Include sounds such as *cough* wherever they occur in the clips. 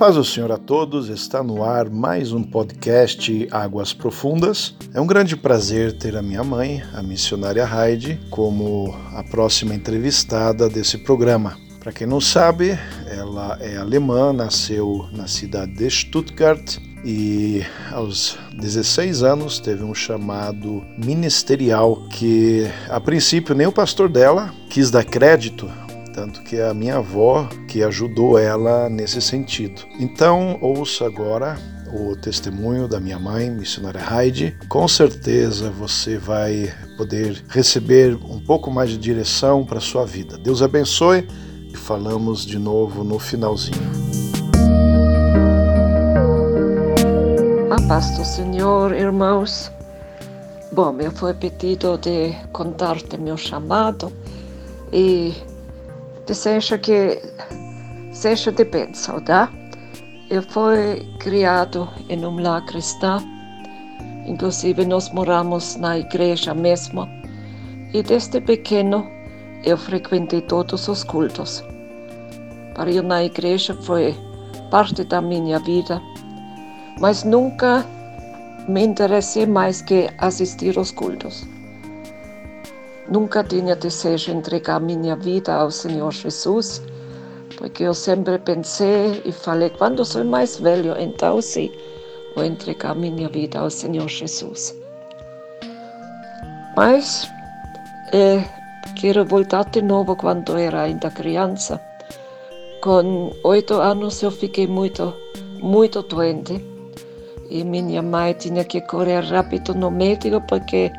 paz do Senhor a todos, está no ar mais um podcast Águas Profundas. É um grande prazer ter a minha mãe, a missionária Heidi, como a próxima entrevistada desse programa. Para quem não sabe, ela é alemã, nasceu na cidade de Stuttgart e aos 16 anos teve um chamado ministerial que a princípio nem o pastor dela quis dar crédito tanto que é a minha avó que ajudou ela nesse sentido. Então, ouça agora o testemunho da minha mãe, missionária Heidi. Com certeza você vai poder receber um pouco mais de direção para sua vida. Deus abençoe e falamos de novo no finalzinho. A paz do Senhor, irmãos. Bom, me foi pedido de contar-te meu chamado e desejo que seja de bênção, tá? Eu fui criado em um lar cristão, inclusive nós moramos na igreja mesmo, e desde pequeno eu frequentei todos os cultos. Para eu na igreja foi parte da minha vida, mas nunca me interessei mais que assistir aos cultos. Nunca tinha desejo de entregar minha vida ao Senhor Jesus, porque eu sempre pensei e falei: quando sou mais velho, então sim, vou entregar minha vida ao Senhor Jesus. Mas eh, quero voltar de novo quando era ainda criança. Com oito anos eu fiquei muito, muito doente e minha mãe tinha que correr rápido no médico porque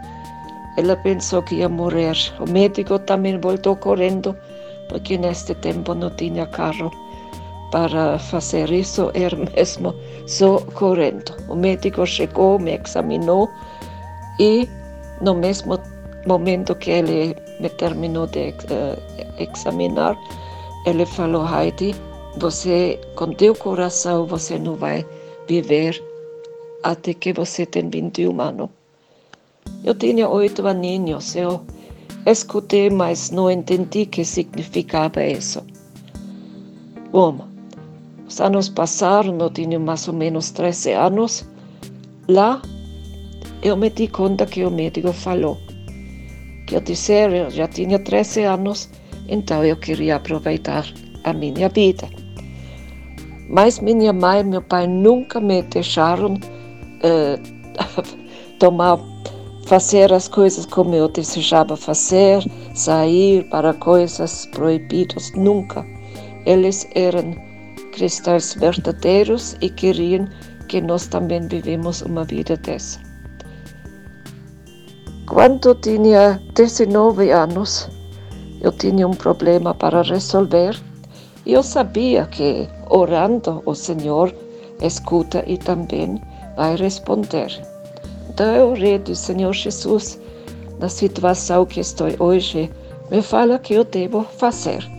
ela pensou que ia morrer. O médico também voltou correndo, porque neste tempo não tinha carro para fazer isso, era mesmo só correndo. O médico chegou, me examinou e no mesmo momento que ele me terminou de uh, examinar, ele falou, Heidi, você, com teu coração, você não vai viver até que você tem 21 anos. Eu tinha oito aninhos, eu escutei, mas não entendi o que significava isso. Bom, os anos passaram, eu tinha mais ou menos 13 anos. Lá, eu me di conta que o médico falou eu disse, eu já tinha 13 anos, então eu queria aproveitar a minha vida. Mas minha mãe e meu pai nunca me deixaram uh, *laughs* tomar fazer as coisas como eu desejava fazer, sair para coisas proibidas, nunca. Eles eram cristãos verdadeiros e queriam que nós também vivemos uma vida dessa. Quando tinha 19 anos, eu tinha um problema para resolver e eu sabia que orando o Senhor escuta e também vai responder. Então eu redo, Senhor Jesus, na situação que estou hoje, me fala o que eu devo fazer.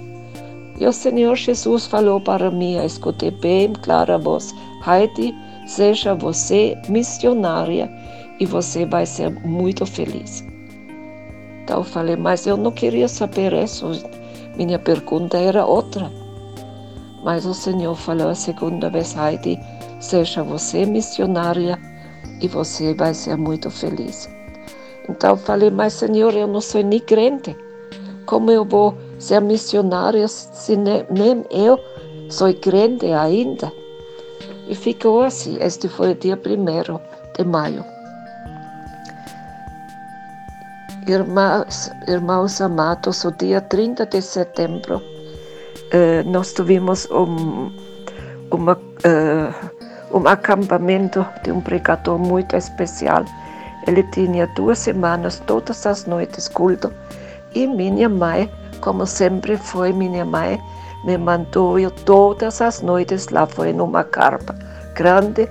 E o Senhor Jesus falou para mim, escutei bem clara a voz, Heidi, seja você missionária e você vai ser muito feliz. Então eu falei, mas eu não queria saber isso, minha pergunta era outra. Mas o Senhor falou a segunda vez, Heidi, seja você missionária e você vai ser muito feliz. Então falei, mas Senhor, eu não sou nem crente. Como eu vou ser missionária se nem, nem eu sou crente ainda? E ficou assim. Este foi o dia 1 de maio. Irmãos, irmãos amados, o dia 30 de setembro, eh, nós tivemos um, uma. Eh, um acampamento de um pregador muito especial. Ele tinha duas semanas, todas as noites, culto. E minha mãe, como sempre foi minha mãe, me mandou eu todas as noites lá, foi numa carpa grande.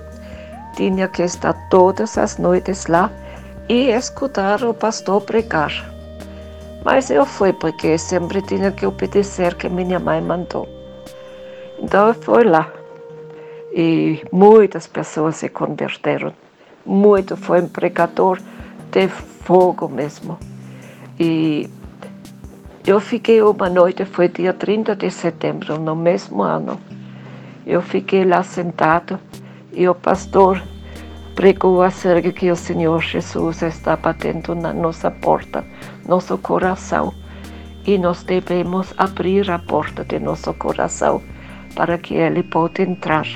Tinha que estar todas as noites lá e escutar o pastor pregar. Mas eu fui porque sempre tinha que obedecer que minha mãe mandou. Então eu fui lá. E muitas pessoas se converteram. Muito, foi um pregador de fogo mesmo. E eu fiquei uma noite, foi dia 30 de setembro, no mesmo ano. Eu fiquei lá sentado e o pastor pregou acerca que o Senhor Jesus está batendo na nossa porta, nosso coração, e nós devemos abrir a porta de nosso coração para que Ele possa entrar.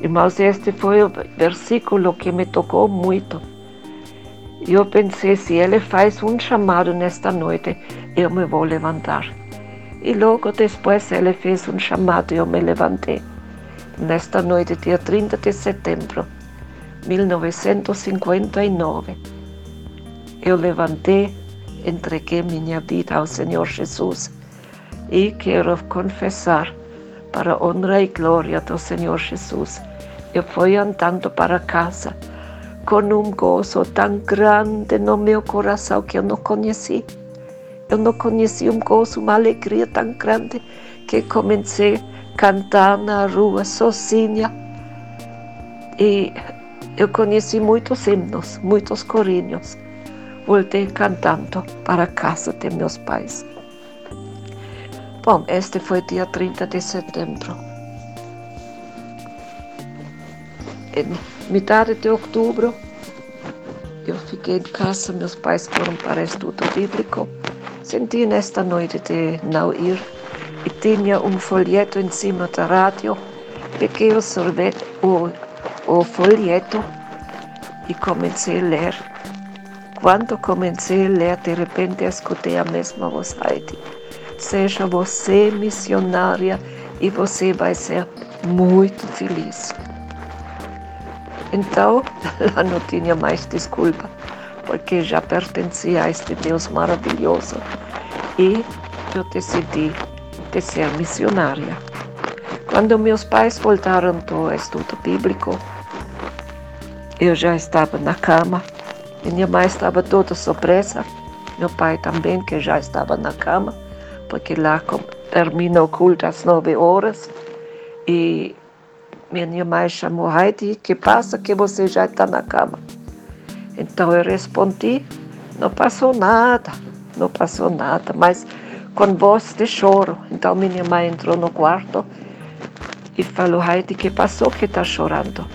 Irmãos, este foi o versículo que me tocou muito. Eu pensei, se Ele faz um chamado nesta noite, eu me vou levantar. E logo depois Ele fez um chamado e eu me levantei. Nesta noite, dia 30 de setembro, 1959, eu levantei, entreguei minha vida ao Senhor Jesus e quero confessar para a honra e glória do Senhor Jesus. Eu fui andando para casa com um gozo tão grande no meu coração que eu não conheci. Eu não conheci um gozo, uma alegria tão grande que comecei a cantar na rua sozinha. E eu conheci muitos hinos, muitos corinhos. Voltei cantando para a casa de meus pais. Bom, este foi dia 30 de setembro. Metade de outubro, eu fiquei em casa, meus pais foram para estudo bíblico. Senti nesta noite de não ir e tinha um folheto em cima da rádio. Peguei o sorvete, o, o folheto e comecei a ler. Quando comecei a ler, de repente escutei a mesma voz Heidi. Seja você missionária e você vai ser muito feliz. Então, *laughs* lá não tinha mais desculpa, porque já pertencia a este Deus maravilhoso e eu decidi de ser missionária. Quando meus pais voltaram do estudo bíblico, eu já estava na cama. Minha mãe estava toda surpresa. Meu pai também, que já estava na cama porque lá termina o culto às nove horas. E minha mãe chamou Heidi, que passa que você já está na cama. Então eu respondi, não passou nada, não passou nada, mas com voz de choro. Então minha mãe entrou no quarto e falou, Heidi, que passou que está chorando?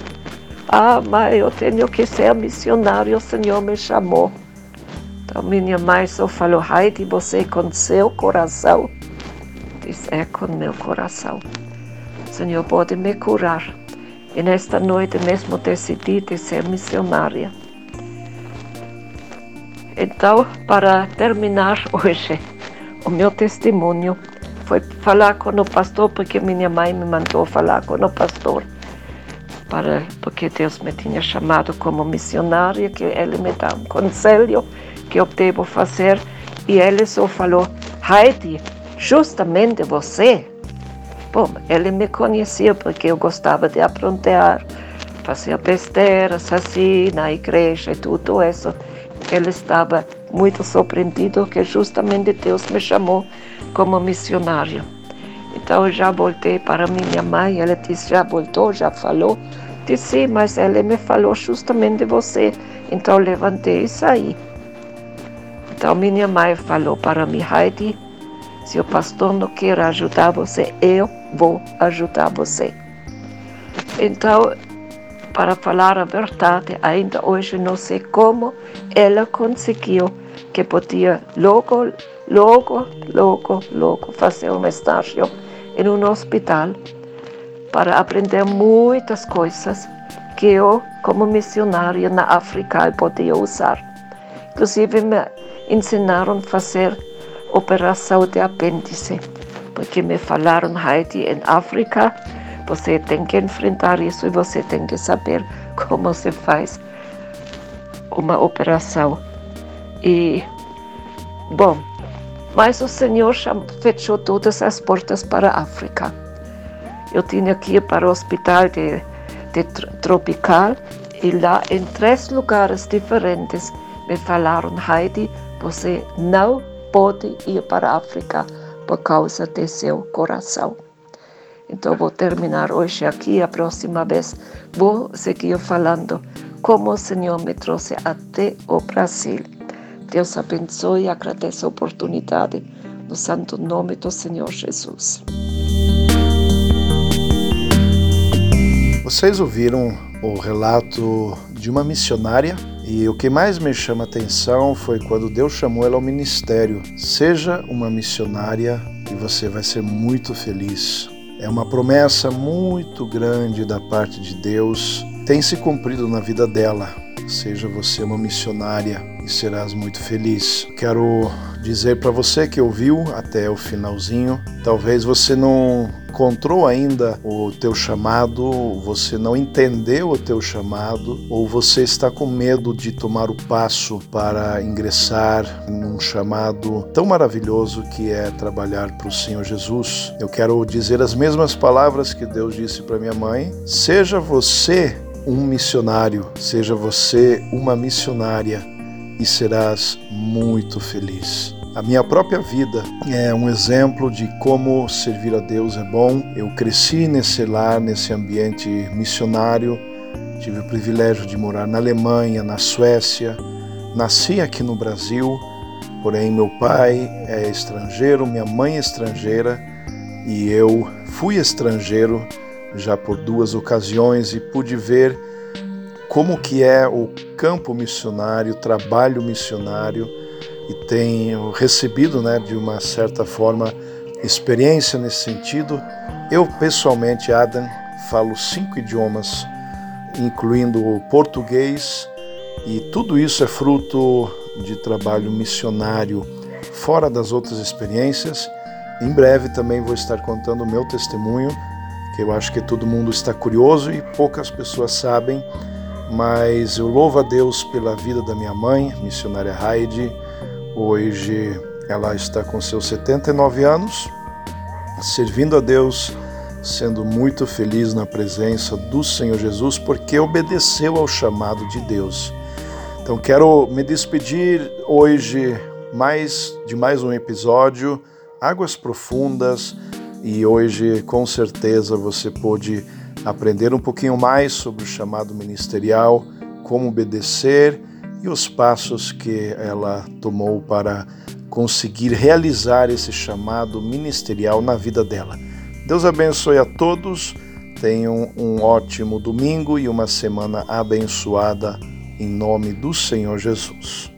Ah, mãe, eu tenho que ser missionário, o Senhor me chamou. Então minha mãe só falou, Heidi, você com seu coração. Diz, é com meu coração. Senhor pode me curar. E nesta noite mesmo decidi de ser missionária. Então, para terminar hoje, o meu testemunho foi falar com o pastor, porque minha mãe me mandou falar com o pastor, para, porque Deus me tinha chamado como missionária, que ele me dá um conselho que eu devo fazer. E ele só falou, Heidi, justamente você. Bom, ele me conhecia porque eu gostava de aprontar, fazer besteiras assim na igreja e tudo isso. Ele estava muito surpreendido que justamente Deus me chamou como missionário. Então eu já voltei para minha mãe, ela disse, já voltou, já falou. Disse, mas ele me falou justamente você. Então eu levantei e saí. Então minha mãe falou para mim, Heidi, se o pastor não quer ajudar você, eu vou ajudar você. Então, para falar a verdade, ainda hoje não sei como ela conseguiu que podia logo, logo, logo, logo fazer um estágio em um hospital para aprender muitas coisas que eu, como missionária na África, podia usar. Inclusive, me ensinaram a fazer operação de apêndice, porque me falaram, Heidi, em África, você tem que enfrentar isso e você tem que saber como se faz uma operação. E, bom, mas o Senhor fechou todas as portas para a África. Eu tinha que ir para o hospital de, de tropical e lá em três lugares diferentes me falaram, Heidi, você não pode ir para a África por causa de seu coração. Então vou terminar hoje aqui. A próxima vez vou seguir falando como o Senhor me trouxe até o Brasil. Deus abençoe e agradeço a oportunidade no santo nome do Senhor Jesus. Vocês ouviram o relato de uma missionária e o que mais me chama atenção foi quando Deus chamou ela ao ministério. Seja uma missionária e você vai ser muito feliz. É uma promessa muito grande da parte de Deus, tem se cumprido na vida dela. Seja você uma missionária e serás muito feliz. Quero dizer para você que ouviu até o finalzinho, talvez você não encontrou ainda o teu chamado, você não entendeu o teu chamado, ou você está com medo de tomar o passo para ingressar num chamado tão maravilhoso que é trabalhar para o Senhor Jesus. Eu quero dizer as mesmas palavras que Deus disse para minha mãe: seja você um missionário, seja você uma missionária e serás muito feliz. A minha própria vida é um exemplo de como servir a Deus é bom. Eu cresci nesse lar, nesse ambiente missionário. Tive o privilégio de morar na Alemanha, na Suécia. Nasci aqui no Brasil, porém meu pai é estrangeiro, minha mãe é estrangeira e eu fui estrangeiro já por duas ocasiões e pude ver como que é o campo missionário, o trabalho missionário e tenho recebido, né, de uma certa forma, experiência nesse sentido. Eu pessoalmente, Adam, falo cinco idiomas, incluindo o português, e tudo isso é fruto de trabalho missionário, fora das outras experiências. Em breve também vou estar contando o meu testemunho que eu acho que todo mundo está curioso e poucas pessoas sabem, mas eu louvo a Deus pela vida da minha mãe, missionária Heidi. Hoje ela está com seus 79 anos, servindo a Deus, sendo muito feliz na presença do Senhor Jesus, porque obedeceu ao chamado de Deus. Então quero me despedir hoje mais de mais um episódio, Águas Profundas e hoje com certeza você pôde aprender um pouquinho mais sobre o chamado ministerial, como obedecer e os passos que ela tomou para conseguir realizar esse chamado ministerial na vida dela. Deus abençoe a todos, tenham um ótimo domingo e uma semana abençoada em nome do Senhor Jesus.